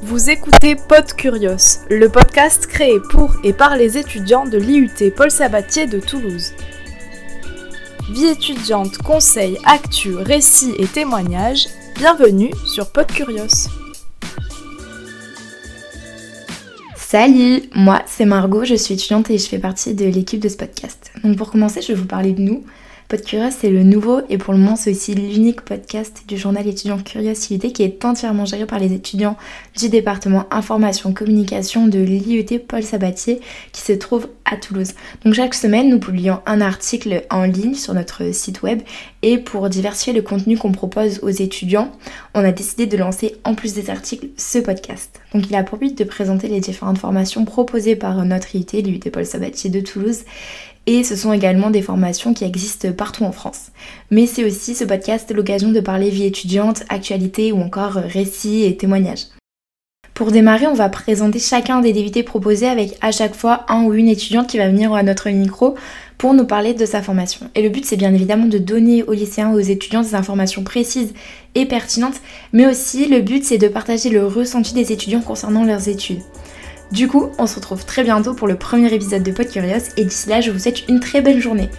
Vous écoutez Pod Curios, le podcast créé pour et par les étudiants de l'IUT Paul Sabatier de Toulouse. Vie étudiante, conseils, actus, récits et témoignages, bienvenue sur Pod Curios. Salut, moi c'est Margot, je suis étudiante et je fais partie de l'équipe de ce podcast. Donc pour commencer, je vais vous parler de nous, Podcurious, c'est le nouveau et pour le moment c'est aussi l'unique podcast du journal étudiant Curiosité qui est entièrement géré par les étudiants du département information communication de l'IET Paul Sabatier qui se trouve à Toulouse. Donc chaque semaine nous publions un article en ligne sur notre site web et pour diversifier le contenu qu'on propose aux étudiants, on a décidé de lancer en plus des articles ce podcast. Donc il a pour but de présenter les différentes formations proposées par notre IUT, l'IUT Paul Sabatier de Toulouse et ce sont également des formations qui existent partout en France. Mais c'est aussi ce podcast l'occasion de parler vie étudiante, actualité ou encore récits et témoignages. Pour démarrer, on va présenter chacun des DVT proposés avec à chaque fois un ou une étudiante qui va venir à notre micro pour nous parler de sa formation. Et le but, c'est bien évidemment de donner aux lycéens, aux étudiants des informations précises et pertinentes, mais aussi le but, c'est de partager le ressenti des étudiants concernant leurs études. Du coup, on se retrouve très bientôt pour le premier épisode de Pod Curious et d'ici là, je vous souhaite une très belle journée.